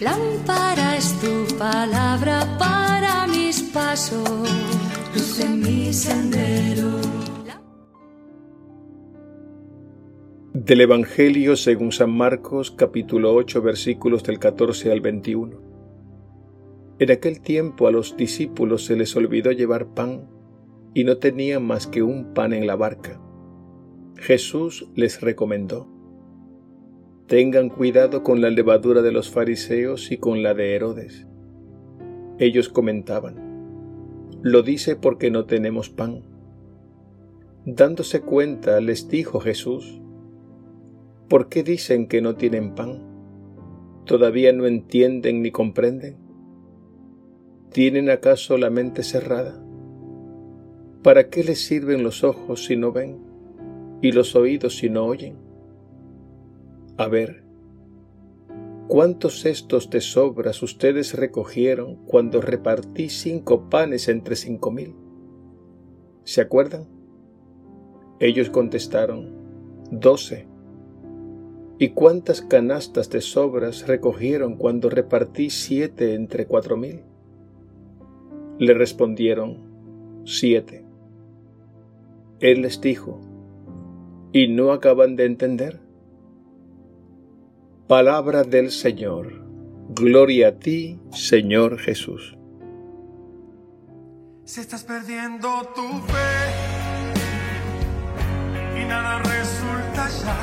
Lámpara es tu palabra para mis pasos, luz en mi sendero. Del Evangelio según San Marcos capítulo 8 versículos del 14 al 21. En aquel tiempo a los discípulos se les olvidó llevar pan y no tenían más que un pan en la barca. Jesús les recomendó, Tengan cuidado con la levadura de los fariseos y con la de Herodes. Ellos comentaban, Lo dice porque no tenemos pan. Dándose cuenta, les dijo Jesús, ¿por qué dicen que no tienen pan? ¿Todavía no entienden ni comprenden? ¿Tienen acaso la mente cerrada? ¿Para qué les sirven los ojos si no ven y los oídos si no oyen? A ver, ¿cuántos cestos de sobras ustedes recogieron cuando repartí cinco panes entre cinco mil? ¿Se acuerdan? Ellos contestaron, doce. ¿Y cuántas canastas de sobras recogieron cuando repartí siete entre cuatro mil? Le respondieron, siete. Él les dijo, ¿y no acaban de entender? Palabra del Señor. Gloria a ti, Señor Jesús. Si estás perdiendo tu fe y nada resulta ya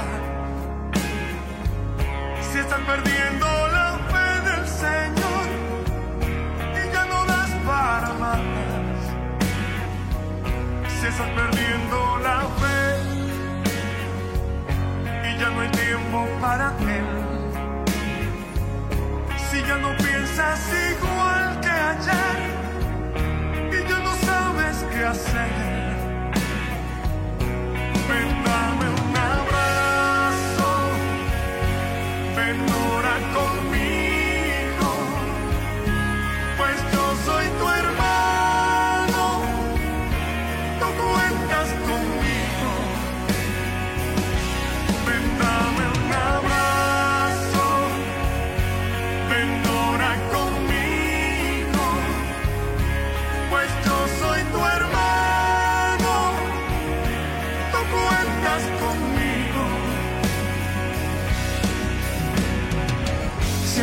si están perdiendo la fe del Señor y ya no das para más. Si estás perdiendo la fe y ya no hay tiempo para Él. No piensas igual que ayer y ya no sabes qué hacer.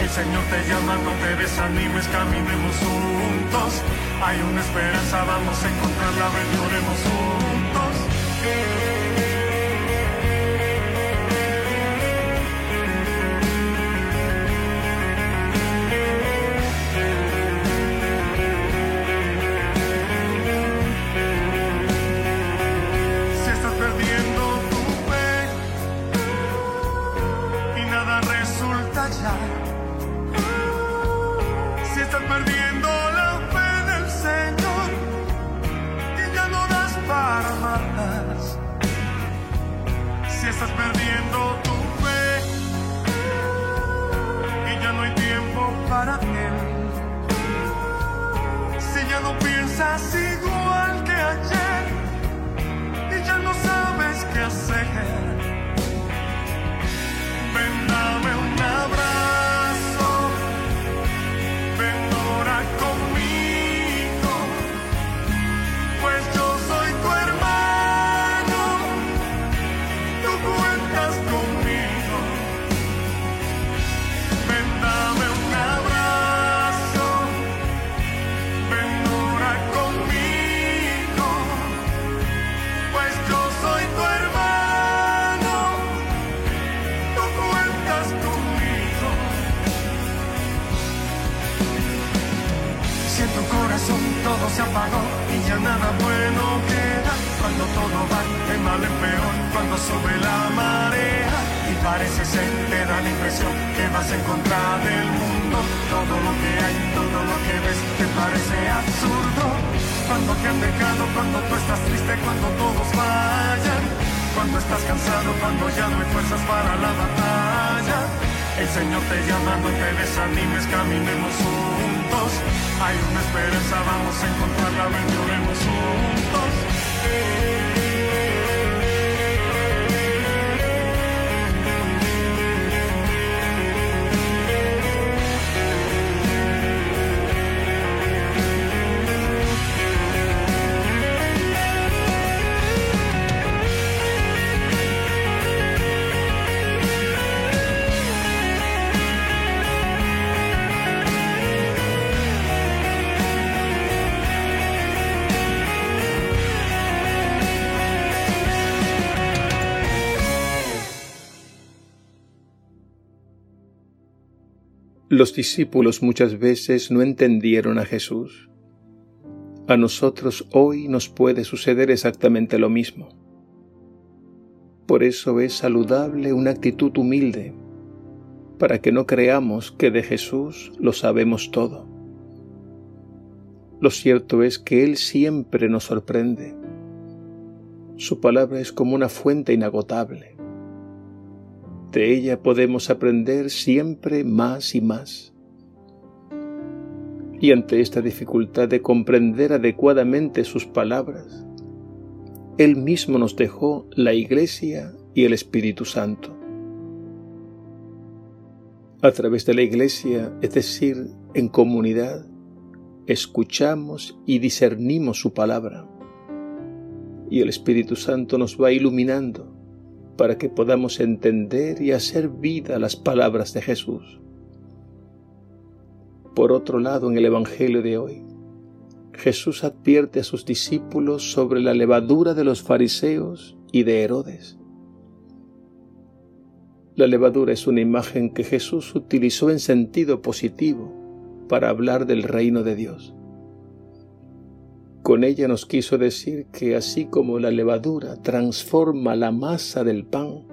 El Señor te llama, no te desanimes, caminemos juntos. Hay una esperanza, vamos a encontrarla, ven, oremos juntos. Cuando sube la marea y parece ser, te da la impresión que vas en contra del mundo. Todo lo que hay, todo lo que ves, te parece absurdo. Cuando te han dejado, cuando tú estás triste, cuando todos vayan. Cuando estás cansado, cuando ya no hay fuerzas para la batalla. El Señor te llama, no te desanimes, caminemos juntos. Hay una esperanza, vamos a encontrarla, ven, juntos. Los discípulos muchas veces no entendieron a Jesús. A nosotros hoy nos puede suceder exactamente lo mismo. Por eso es saludable una actitud humilde, para que no creamos que de Jesús lo sabemos todo. Lo cierto es que Él siempre nos sorprende. Su palabra es como una fuente inagotable de ella podemos aprender siempre más y más. Y ante esta dificultad de comprender adecuadamente sus palabras, Él mismo nos dejó la Iglesia y el Espíritu Santo. A través de la Iglesia, es decir, en comunidad, escuchamos y discernimos su palabra. Y el Espíritu Santo nos va iluminando para que podamos entender y hacer vida las palabras de Jesús. Por otro lado, en el Evangelio de hoy, Jesús advierte a sus discípulos sobre la levadura de los fariseos y de Herodes. La levadura es una imagen que Jesús utilizó en sentido positivo para hablar del reino de Dios. Con ella nos quiso decir que así como la levadura transforma la masa del pan,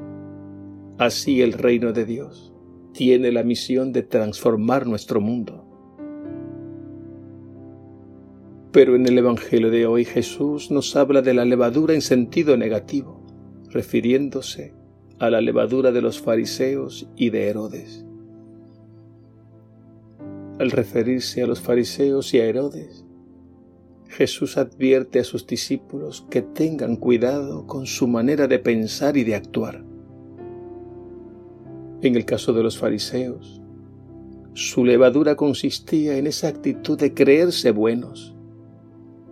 así el reino de Dios tiene la misión de transformar nuestro mundo. Pero en el Evangelio de hoy Jesús nos habla de la levadura en sentido negativo, refiriéndose a la levadura de los fariseos y de Herodes. Al referirse a los fariseos y a Herodes, Jesús advierte a sus discípulos que tengan cuidado con su manera de pensar y de actuar. En el caso de los fariseos, su levadura consistía en esa actitud de creerse buenos,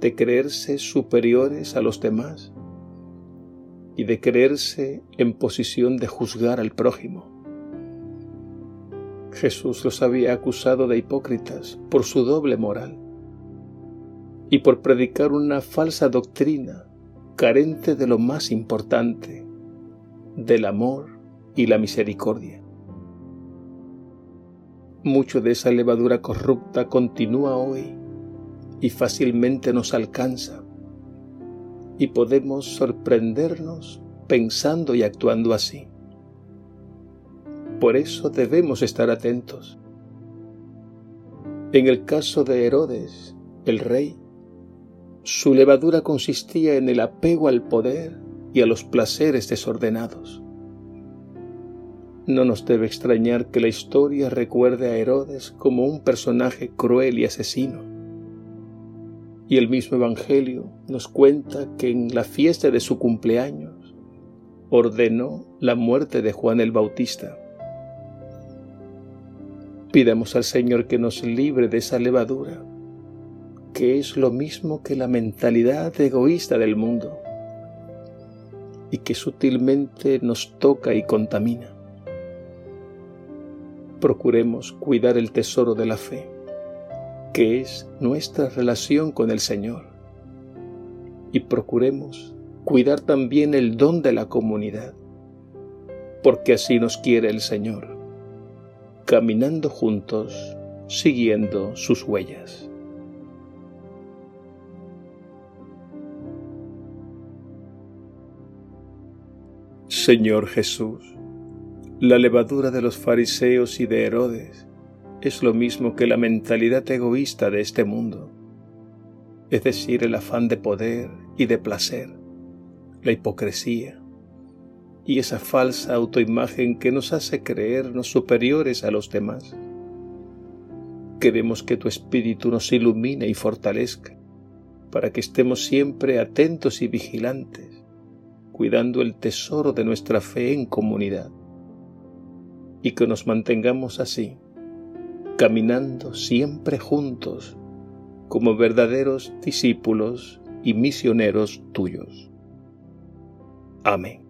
de creerse superiores a los demás y de creerse en posición de juzgar al prójimo. Jesús los había acusado de hipócritas por su doble moral y por predicar una falsa doctrina carente de lo más importante, del amor y la misericordia. Mucho de esa levadura corrupta continúa hoy y fácilmente nos alcanza y podemos sorprendernos pensando y actuando así. Por eso debemos estar atentos. En el caso de Herodes, el rey, su levadura consistía en el apego al poder y a los placeres desordenados. No nos debe extrañar que la historia recuerde a Herodes como un personaje cruel y asesino. Y el mismo Evangelio nos cuenta que en la fiesta de su cumpleaños ordenó la muerte de Juan el Bautista. Pidamos al Señor que nos libre de esa levadura que es lo mismo que la mentalidad egoísta del mundo y que sutilmente nos toca y contamina. Procuremos cuidar el tesoro de la fe, que es nuestra relación con el Señor, y procuremos cuidar también el don de la comunidad, porque así nos quiere el Señor, caminando juntos, siguiendo sus huellas. Señor Jesús, La levadura de los fariseos y de Herodes es lo mismo que la mentalidad egoísta de este mundo, es decir, el afán de poder y de placer, la hipocresía y esa falsa autoimagen que nos hace creernos superiores a los demás. Queremos que tu espíritu nos ilumine y fortalezca para que estemos siempre atentos y vigilantes, cuidando el tesoro de nuestra fe en comunidad y que nos mantengamos así, caminando siempre juntos como verdaderos discípulos y misioneros tuyos. Amén.